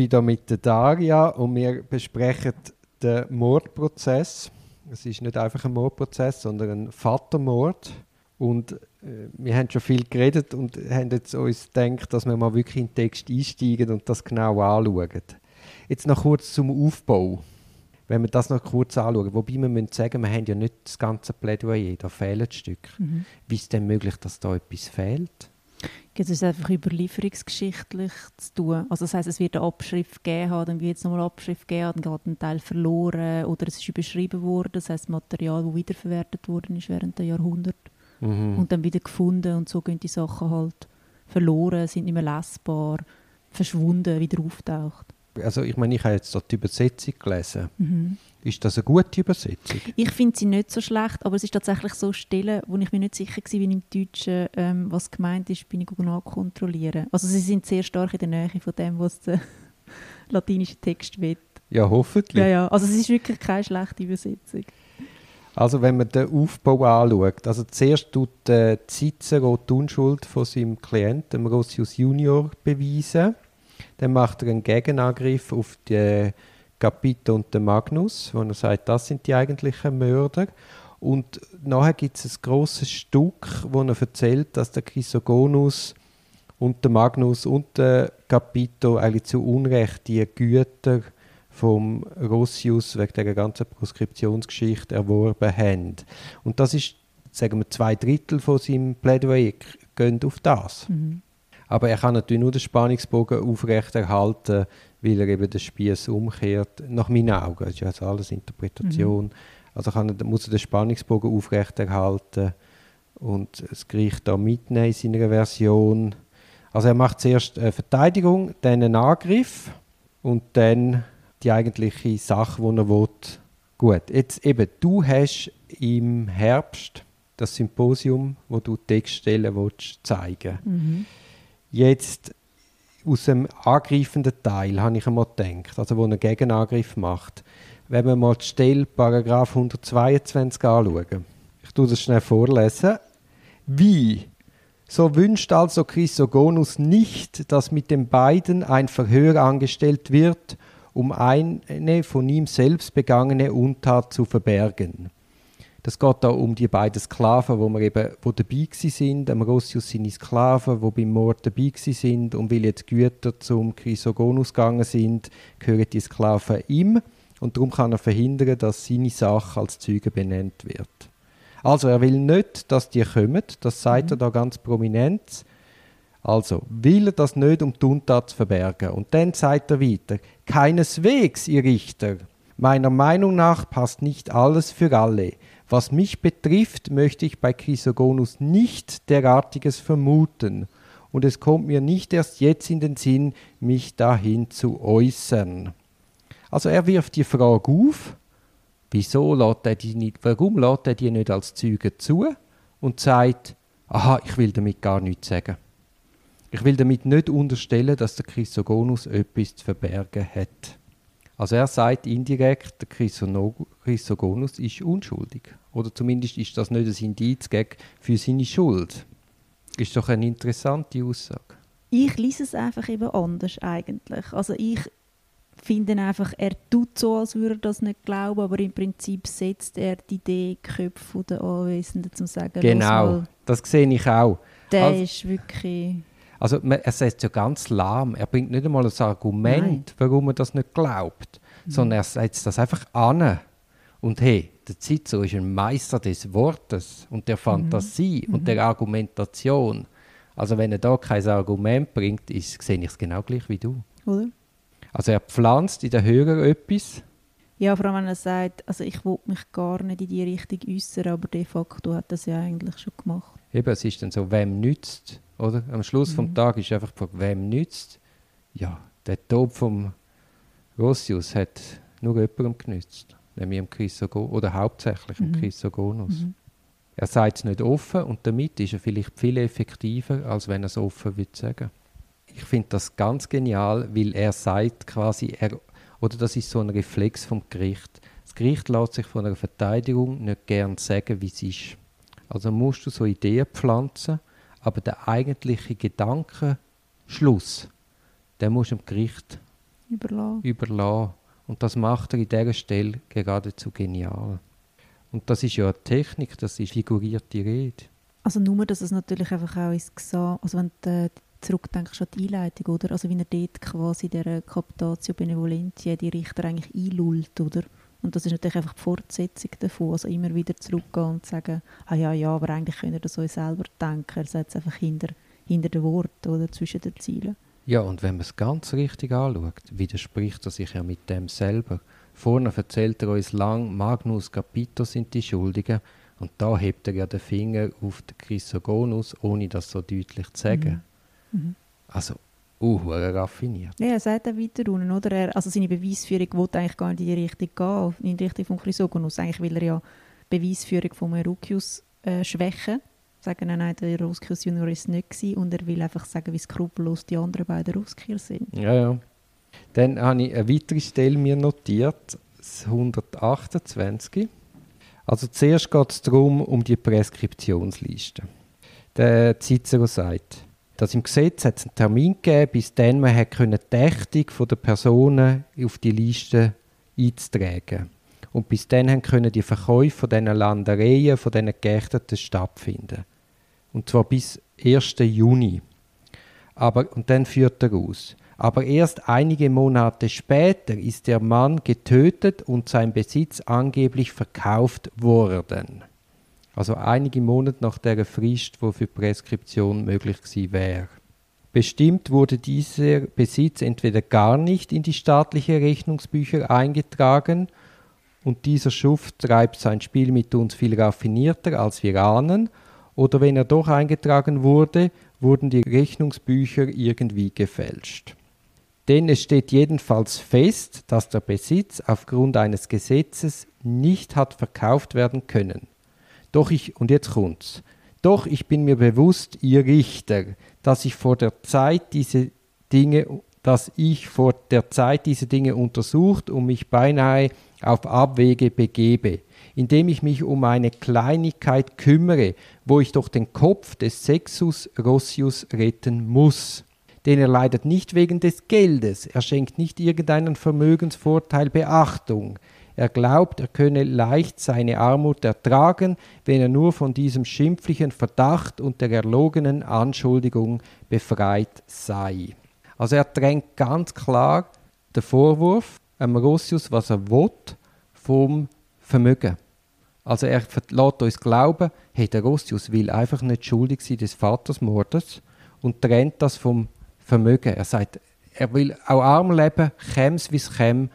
bin hier mit der Daria und wir besprechen den Mordprozess. Es ist nicht einfach ein Mordprozess, sondern ein Vatermord. Und äh, wir haben schon viel geredet und haben jetzt uns gedacht, dass wir mal wirklich in den Text einsteigen und das genau anschauen. Jetzt noch kurz zum Aufbau. Wenn wir das noch kurz anschauen, wobei wir müssen sagen, wir haben ja nicht das ganze Plädoyer, da fehlen Stücke. Mhm. Wie ist es denn möglich, dass da etwas fehlt? Es einfach überlieferungsgeschichtlich zu tun? Also das heißt, es wird eine Abschrift gegeben haben, dann wird es nochmal eine Abschrift geben, dann geht ein Teil verloren oder es ist überschrieben worden, das heißt Material, das wiederverwertet worden ist während der Jahrhunderte mhm. und dann wieder gefunden und so gehen die Sachen halt verloren, sind nicht mehr lesbar, verschwunden, wieder auftaucht. Also ich meine, ich habe jetzt die Übersetzung gelesen. Mhm. Ist das eine gute Übersetzung? Ich finde sie nicht so schlecht, aber es ist tatsächlich so Stellen, wo ich mir nicht sicher war, wie im Deutschen, ähm, was gemeint ist, bin ich nachkontrollieren. Also sie sind sehr stark in der Nähe von dem, was der latinische Text will. Ja, hoffentlich. Ja, ja. Also es ist wirklich keine schlechte Übersetzung. Also wenn man den Aufbau anschaut, also zuerst tut äh, Cicero die Unschuld von seinem Klienten, Rossius Junior, beweisen. Dann macht er einen Gegenangriff auf die Capito und den Magnus, wo er sagt, das sind die eigentlichen Mörder. Und nachher gibt es ein großes Stück, wo er erzählt, dass der Chrysogonus und der Magnus und der Capito eigentlich zu Unrecht die Güter vom Rossius wegen der ganzen Proskriptionsgeschichte erworben haben. Und das ist, sagen wir, zwei Drittel von seinem Plädoyer gehen auf das. Mhm. Aber er kann natürlich nur den Spannungsbogen aufrechterhalten, weil er eben den Spieß umkehrt. Nach meinen Augen, das ist ja also alles Interpretation. Mhm. Also kann er, muss er den Spannungsbogen aufrechterhalten und das Gericht da mitnehmen in seiner Version. Also er macht zuerst eine Verteidigung, dann einen Angriff und dann die eigentliche Sache, die er will. Gut, jetzt eben, du hast im Herbst das Symposium, wo du Textstellen willst, zeigen mhm. Jetzt aus dem angreifenden Teil habe ich einmal gedacht, also wo einen Gegenangriff macht. Wenn wir mal die Stelle Paragraph 122 anschauen. Ich tue das schnell vorlesen. Wie? So wünscht also Chrysogonus nicht, dass mit den beiden ein Verhör angestellt wird, um eine von ihm selbst begangene Untat zu verbergen. Das geht da um die beiden Sklaven, wo wir eben wo dabei sind. Ambrosius seine Sklaven, wo beim Mord dabei sind und weil jetzt Güter zum Chrysogonus gegangen sind, gehören die Sklaven ihm und darum kann er verhindern, dass seine Sache als Zeuge benannt wird. Also er will nicht, dass die kommen, das sagt mhm. er da ganz prominent. Also will er das nicht, um die Untat zu verbergen. Und dann sagt er weiter, keineswegs, ihr Richter. Meiner Meinung nach passt nicht alles für alle. Was mich betrifft, möchte ich bei Chrysogonus nicht derartiges vermuten, und es kommt mir nicht erst jetzt in den Sinn, mich dahin zu äußern. Also er wirft die Frage auf, wieso lässt er die nicht, warum lässt er die nicht als Züge zu und sagt, aha, ich will damit gar nichts sagen. Ich will damit nicht unterstellen, dass der Chrysogonus etwas zu verbergen hat. Also er sagt indirekt, der Chrysogonus ist unschuldig. Oder zumindest ist das nicht ein Indiz für seine Schuld. Ist doch eine interessante Aussage. Ich lese es einfach eben anders eigentlich. Also ich finde einfach, er tut so, als würde er das nicht glauben, aber im Prinzip setzt er die Idee Köpfe der Anwesenden zum sagen. Genau, das sehe ich auch. Der also, ist wirklich also er setzt ja ganz lahm. Er bringt nicht einmal ein Argument, Nein. warum er das nicht glaubt, mhm. sondern er setzt das einfach an. Und hey, der Cicero ist ein Meister des Wortes und der Fantasie mhm. und der Argumentation. Also wenn er da kein Argument bringt, ist, sehe ich es genau gleich wie du. Oder? Also er pflanzt in den Hörer etwas. Ja, vor allem wenn er sagt, also ich will mich gar nicht in die Richtung äußern, aber de facto hat er es ja eigentlich schon gemacht. Eben, es ist dann so, wem nützt oder? Am Schluss mhm. vom Tag ist einfach die Frage, wem nützt Ja, der Tod vom Rossius hat nur jemandem genützt, nämlich dem Chrysogonus, oder hauptsächlich dem mhm. Chrysogonus. Mhm. Er sagt es nicht offen und damit ist er vielleicht viel effektiver, als wenn er es offen würde sagen. Ich finde das ganz genial, weil er sagt quasi, er, oder das ist so ein Reflex vom Gericht. Das Gericht lässt sich von einer Verteidigung nicht gern sagen, wie es ist. Also musst du so Ideen pflanzen aber der eigentliche Gedankenschluss, der muss dem Gericht überlassen. überlassen. Und das macht er in dieser Stelle geradezu genial. Und das ist ja eine Technik, das ist figurierte Rede. Also nur, dass es natürlich einfach auch ins Gesang, also wenn du äh, zurückdenkst an die Einleitung, oder? Also wie er dort quasi der Captatio Benevolentia die Richter eigentlich einlullt, oder? Und das ist natürlich einfach die Fortsetzung davon, also immer wieder zurückgehen und sagen, ah ja, ja, aber eigentlich könnt ihr das euch selber denken, er setzt einfach hinter, hinter den Worten oder zwischen den Zielen. Ja, und wenn man es ganz richtig anschaut, widerspricht er sich ja mit dem selber. Vorne erzählt er uns lang, Magnus Capito sind die Schuldigen, und da hebt er ja den Finger auf den Chrysogonus, ohne das so deutlich zu sagen. Mhm. Mhm. Also, uh, raffiniert. Ja, er sagt auch weiter unten, oder? Er, also seine Beweisführung will eigentlich gar nicht in die Richtung gehen, in die Richtung von Chrysogonus. Eigentlich will er ja die Beweisführung von Eurukius äh, schwächen. Sagen, nein, nein, der Ruskius Junior ist nicht gewesen, und er will einfach sagen, wie skrupellos die anderen beiden Ruskier sind. Ja, ja. Dann habe ich eine weitere Stelle mir notiert, das 128. Also zuerst geht es darum, um die Preskriptionsliste. Der Cicero sagt, dass im Gesetz hat es einen Termin gegeben, bis dann man hat können die Ächtung der Personen auf die Liste einzutragen. Und bis dann können die Verkäufe von diesen Landereien, von diesen Geächteten stattfinden. Und zwar bis 1. Juni. Aber, und dann führt er aus. Aber erst einige Monate später ist der Mann getötet und sein Besitz angeblich verkauft worden. Also einige Monate nach der Frist, wo für Preskription möglich gewesen wäre. Bestimmt wurde dieser Besitz entweder gar nicht in die staatlichen Rechnungsbücher eingetragen und dieser Schuft treibt sein Spiel mit uns viel raffinierter, als wir ahnen, oder wenn er doch eingetragen wurde, wurden die Rechnungsbücher irgendwie gefälscht. Denn es steht jedenfalls fest, dass der Besitz aufgrund eines Gesetzes nicht hat verkauft werden können. Doch ich, und jetzt kommt's, doch ich bin mir bewusst, ihr Richter, dass ich vor der Zeit diese Dinge, dass ich vor der Zeit diese Dinge untersucht und mich beinahe auf Abwege begebe, indem ich mich um eine Kleinigkeit kümmere, wo ich doch den Kopf des Sexus Rossius retten muss. Denn er leidet nicht wegen des Geldes, er schenkt nicht irgendeinen Vermögensvorteil Beachtung. Er glaubt, er könne leicht seine Armut ertragen, wenn er nur von diesem schimpflichen Verdacht und der erlogenen Anschuldigung befreit sei. Also er drängt ganz klar den Vorwurf am Rossius, was er will, vom Vermögen. Also er lässt uns glauben, hey, der Rossius will einfach nicht schuldig sein des Vatersmordes und trennt das vom Vermögen. Er sagt, er will auch arm leben, käm's wie es käm,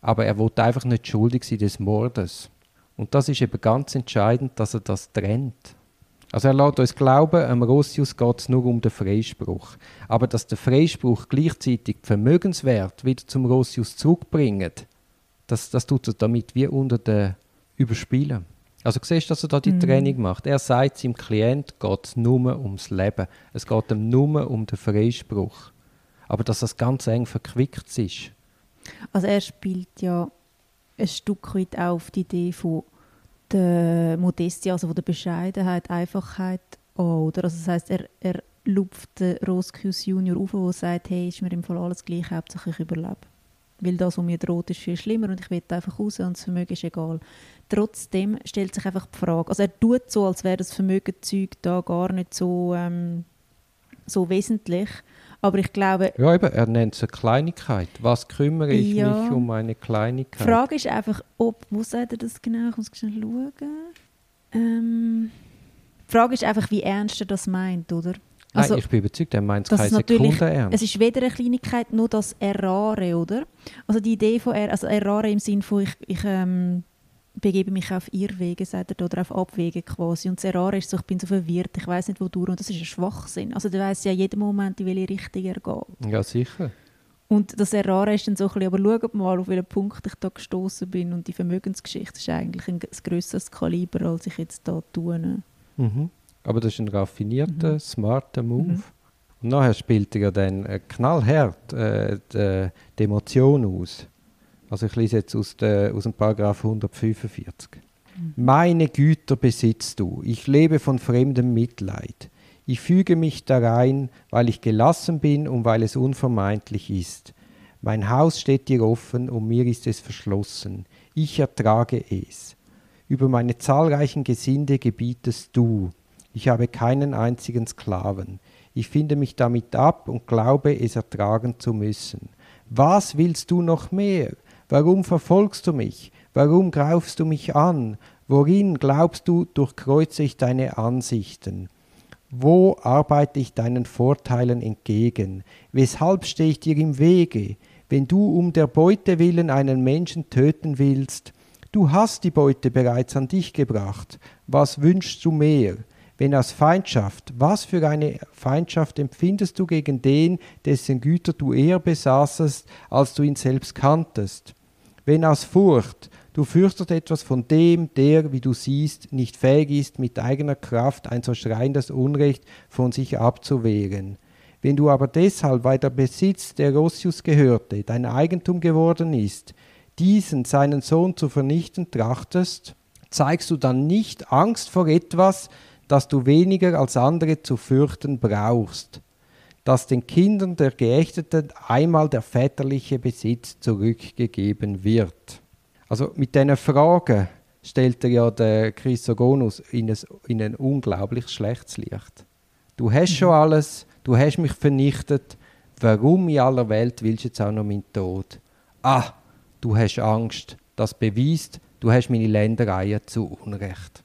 aber er will einfach nicht schuldig sein des Mordes. Und das ist eben ganz entscheidend, dass er das trennt. Also er lässt uns glauben, am Rossius geht es nur um den Freispruch. Aber dass der Freispruch gleichzeitig Vermögenswert wieder zum Rossius zurückbringt, das, das tut er damit wie unter den Überspielen. Also siehst du, dass er da die mhm. Training macht. Er sagt seinem Klient, geht es nur ums Leben. Es geht ihm nur um den Freispruch. Aber dass das ganz eng verquickt ist. Also er spielt ja ein Stück weit auf die Idee von der Modestie, also von der Bescheidenheit, Einfachheit an. Oder? Also das heißt, er, er lupft den Rosküss Junior auf, der sagt, hey, ist mir im Fall alles gleich, hauptsächlich ich überlebe. Weil das, was mir droht, ist viel schlimmer und ich will einfach raus und das Vermögen ist egal. Trotzdem stellt sich einfach die Frage, also er tut so, als wäre das Vermögenzeug da gar nicht so, ähm, so wesentlich, aber ich glaube... Ja, eben, er nennt es eine Kleinigkeit. Was kümmere ich ja, mich um eine Kleinigkeit? Die Frage ist einfach, ob... Wo sagt er das genau? Ich muss schnell schauen. Ähm, die Frage ist einfach, wie ernst er das meint, oder? Also, Nein, ich bin überzeugt, er meint es keine Sekunde ernst. Es ist weder eine Kleinigkeit, nur das Errare, oder? Also die Idee von er, also Errare im Sinne von, ich, ich ähm, begebe mich auf Irrwege, sagt er, oder auf Abwege quasi. Und das Errare ist so, ich bin so verwirrt, ich weiß nicht, wodurch. Und das ist ein Schwachsinn. Also du weißt ja jeden Moment, in welche Richtung er geht. Ja, sicher. Und das Errare ist dann so ein bisschen, aber schaut mal, auf welchen Punkt ich da gestoßen bin. Und die Vermögensgeschichte ist eigentlich ein, ein grösseres Kaliber, als ich jetzt da tue. Mhm. Aber das ist ein raffinierter, mhm. smarter Move. Mhm. Und nachher spielt er ja dann äh, knallhart äh, die, die Emotion aus. Also ich lese jetzt aus, der, aus dem Paragraph 145. Mhm. Meine Güter besitzt du, ich lebe von fremdem Mitleid. Ich füge mich darein, weil ich gelassen bin und weil es unvermeidlich ist. Mein Haus steht dir offen und mir ist es verschlossen. Ich ertrage es. Über meine zahlreichen Gesinde gebietest du. Ich habe keinen einzigen Sklaven. Ich finde mich damit ab und glaube, es ertragen zu müssen. Was willst du noch mehr? Warum verfolgst du mich? Warum greifst du mich an? Worin glaubst du, durchkreuze ich deine Ansichten? Wo arbeite ich deinen Vorteilen entgegen? Weshalb stehe ich dir im Wege? Wenn du um der Beute willen einen Menschen töten willst, du hast die Beute bereits an dich gebracht. Was wünschst du mehr? Wenn aus Feindschaft, was für eine Feindschaft empfindest du gegen den, dessen Güter du eher besaßest, als du ihn selbst kanntest? Wenn aus Furcht, Du fürchtest etwas von dem, der, wie du siehst, nicht fähig ist, mit eigener Kraft ein so schreiendes Unrecht von sich abzuwehren. Wenn du aber deshalb, weil der Besitz, der Rossius gehörte, dein Eigentum geworden ist, diesen seinen Sohn zu vernichten trachtest, zeigst du dann nicht Angst vor etwas, das du weniger als andere zu fürchten brauchst, dass den Kindern der Geächteten einmal der väterliche Besitz zurückgegeben wird. Also mit diesen Fragen stellt er ja den Chrysogonus in ein, in ein unglaublich schlechtes Licht. Du hast mhm. schon alles, du hast mich vernichtet, warum in aller Welt willst du jetzt auch noch meinen Tod? Ah, du hast Angst, das beweist, du hast meine Ländereien zu Unrecht.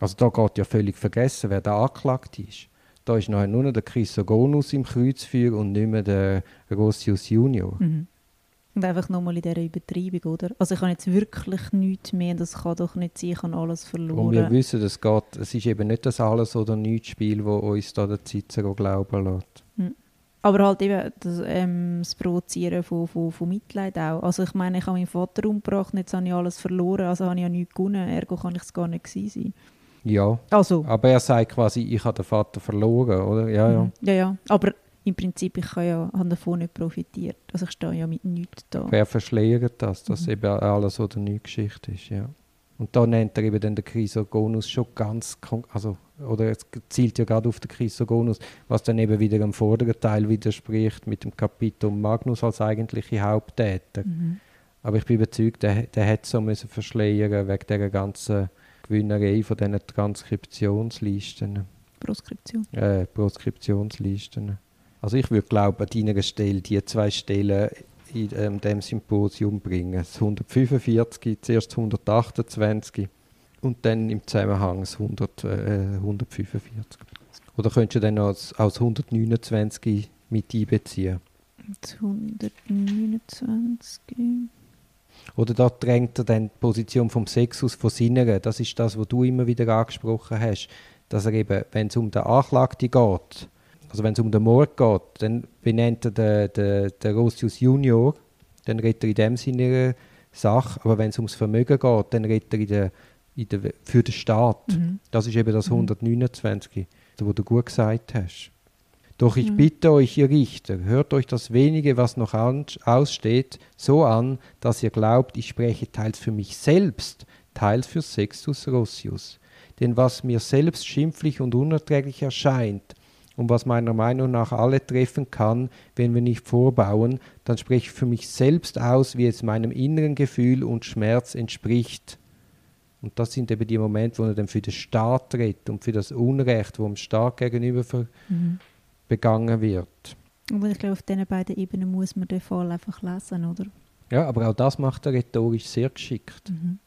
Also da geht ja völlig vergessen, wer da angeklagt ist. Da ist nachher nur noch der Chrysogonus im Kreuzfeuer und nicht mehr der Rossius Junior. Mhm. Und einfach nochmal in dieser Übertreibung, oder? Also ich habe jetzt wirklich nichts mehr, das kann doch nicht sein, ich habe alles verloren. Und wir wissen, es geht, es ist eben nicht das Alles- oder Nichts-Spiel, das uns da der Cicero glauben lässt. Hm. Aber halt eben das, ähm, das Provozieren von, von, von, Mitleid auch. Also ich meine, ich habe meinen Vater umgebracht und jetzt habe ich alles verloren, also habe ich ja nichts gewonnen, ergo kann ich es gar nicht sein. Ja, also. aber er sagt quasi, ich habe den Vater verloren, oder? Ja, ja. Mhm. Ja, ja, aber im Prinzip, ich ja, habe davon nicht profitiert. Also ich stehe ja mit nichts da. Wer verschleiert das, dass mhm. eben alles oder nichts Geschichte ist, ja. Und da nennt er eben den Chrysogonus schon ganz, also, oder es zielt ja gerade auf den Chrysogonus, was dann eben wieder im vorderen Teil widerspricht mit dem Kapitel Magnus als eigentliche Haupttäter. Mhm. Aber ich bin überzeugt, der, der hätte so müssen verschleiern wegen dieser ganzen Gewinnerei von diesen Transkriptionslisten. Proskription. Äh, Proskriptionslisten. Also ich würde glauben, an deiner Stelle die zwei Stellen in ähm, dem Symposium bringen. Das 145, zuerst 128 und dann im Zusammenhang das 100, äh, 145. Oder könntest du dann als, als 129 mit einbeziehen? 129. Oder da drängt er dann die Position vom Sexus von Sinneren. Das ist das, was du immer wieder angesprochen hast. Dass er eben, wenn es um den Anklagten geht, also wenn es um den Mord geht, dann benennt er den, den, den Rossius Junior, dann redet er in dem Sinne Sache, aber wenn es ums Vermögen geht, dann redet er in der, in der, für den Staat. Mhm. Das ist eben das 129, mhm. wo du gut gesagt hast. Doch ich mhm. bitte euch, ihr Richter, hört euch das wenige, was noch aussteht, so an, dass ihr glaubt, ich spreche teils für mich selbst, teils für Sextus Rossius. Denn was mir selbst schimpflich und unerträglich erscheint, und was meiner Meinung nach alle treffen kann, wenn wir nicht vorbauen, dann spreche ich für mich selbst aus, wie es meinem inneren Gefühl und Schmerz entspricht. Und das sind eben die Momente, wo er dann für den Staat redet und für das Unrecht, wo dem Staat gegenüber mhm. Begangen wird. Und ich glaube, auf diesen beiden Ebenen muss man den Fall einfach lesen, oder? Ja, aber auch das macht er rhetorisch sehr geschickt. Mhm.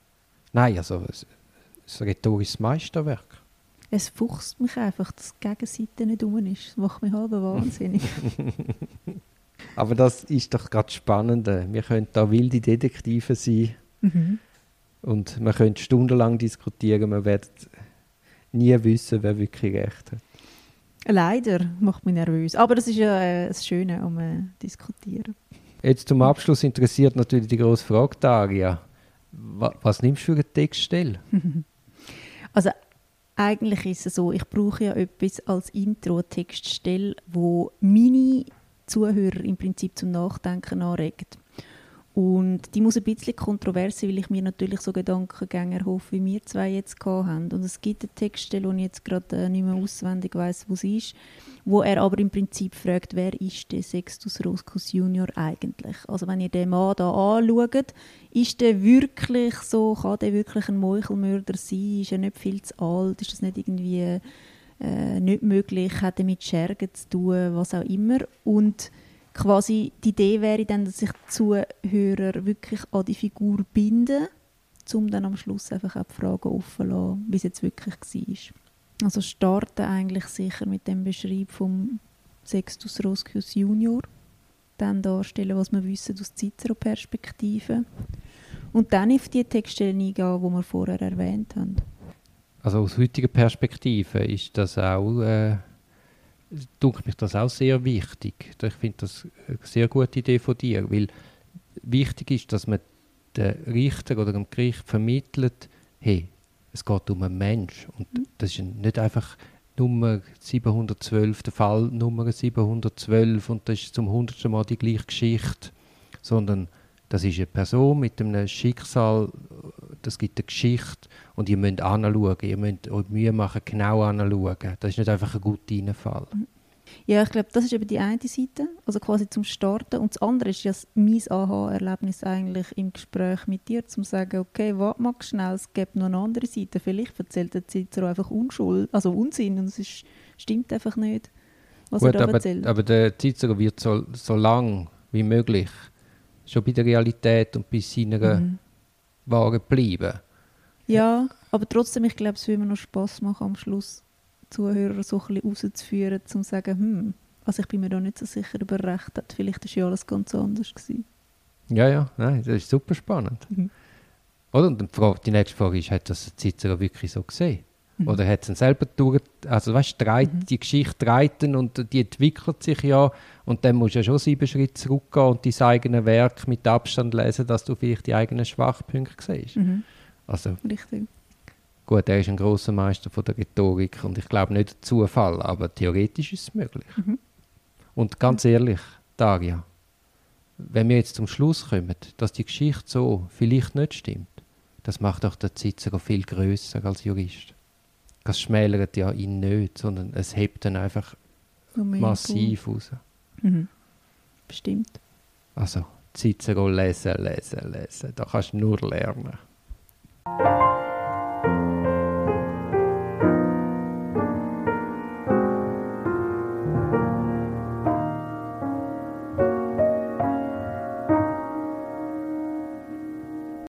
Nein, also es ist ein rhetorisches Meisterwerk es fuchst mich einfach, dass die Gegenseite nicht um ist. Das macht mich halb wahnsinnig. Aber das ist doch gerade spannend. Wir können da wilde Detektive sein. Mhm. Und man könnte stundenlang diskutieren. Man wird nie wissen, wer wirklich recht hat. Leider macht mich nervös. Aber das ist ja äh, das Schöne um äh, diskutieren. Jetzt zum Abschluss interessiert natürlich die große Frage, Daria. Was, was nimmst du für eine Textstelle? also eigentlich ist es so, ich brauche ja etwas als Intro-Textstelle, wo meine Zuhörer im Prinzip zum Nachdenken anregt. Und die muss ein bisschen kontrovers sein, weil ich mir natürlich so Gedankengänge erhoffe, wie wir zwei jetzt gehabt haben. Und es gibt eine Textstelle, die ich jetzt gerade äh, nicht mehr auswendig weiß, wo sie ist, wo er aber im Prinzip fragt, wer ist der Sextus Roscus Junior eigentlich? Also wenn ihr den Mann da anschaut, ist der wirklich so, kann der wirklich ein Meuchelmörder sein? Ist er nicht viel zu alt? Ist das nicht irgendwie äh, nicht möglich? Hat er mit Schergen zu tun? Was auch immer. Und quasi die Idee wäre dann, dass sich die Zuhörer wirklich an die Figur binden, um dann am Schluss einfach auch die Fragen offen zu lassen, wie es jetzt wirklich war. Also starten eigentlich sicher mit dem Beschreib vom Sextus Roscius Junior, dann darstellen, was wir wissen aus Cicero-Perspektive und dann auf die Textstellen eingehen, die wir vorher erwähnt haben. Also aus heutiger Perspektive ist das auch äh, dunkelt mich das auch sehr wichtig. Ich finde das eine sehr gute Idee von dir, weil wichtig ist, dass man den Richter oder dem Gericht vermittelt, hey, es geht um einen Mensch und mhm. das ist nicht einfach Nummer 712, der Fall Nummer 712 und das ist zum hundertsten Mal die gleiche Geschichte, sondern das ist eine Person mit einem Schicksal, das gibt eine Geschichte und ihr müsst anschauen, ihr müsst euch Mühe machen, genau anschauen. Das ist nicht einfach ein guter Einfall. Ja, ich glaube, das ist eben die eine Seite, also quasi zum Starten. Und das andere ist ja mein Aha-Erlebnis eigentlich im Gespräch mit dir, zum sagen, okay, warte mal schnell, es gibt noch eine andere Seite. Vielleicht erzählt der Cicero einfach Unschuld, also Unsinn und es ist, stimmt einfach nicht, was Gut, er da aber, erzählt. aber der Cicero wird so, so lang wie möglich schon bei der Realität und bei seiner mhm. Wahrheit bleiben. Ja, aber trotzdem, ich glaube, es würde mir noch Spass machen, am Schluss Zuhörer so ein bisschen rauszuführen, um zu sagen, hm, also ich bin mir da nicht so sicher, ob er recht hat. Vielleicht war ja alles ganz anders. Gewesen. Ja, ja, nein, das ist super spannend. Mhm. Oder? Und die, Frage, die nächste Frage ist, hat das Cicero wirklich so gesehen? Mhm. Oder hat es selber durch, also weißt du, mhm. die Geschichte reiten und die entwickelt sich ja und dann musst du ja schon sieben Schritte zurückgehen und dein eigenes Werk mit Abstand lesen, dass du vielleicht die eigenen Schwachpunkte siehst. Mhm. Also, Richtig. Gut, er ist ein großer Meister von der Rhetorik und ich glaube nicht ein Zufall, aber theoretisch ist es möglich. Mhm. Und ganz ehrlich, Daria, wenn wir jetzt zum Schluss kommen, dass die Geschichte so vielleicht nicht stimmt, das macht auch der Cicero viel größer als Jurist. Das schmälert ja ihn nicht, sondern es hebt dann einfach massiv raus. Mhm. Bestimmt. Also, Cicero lesen, lesen, lesen. Da kannst du nur lernen.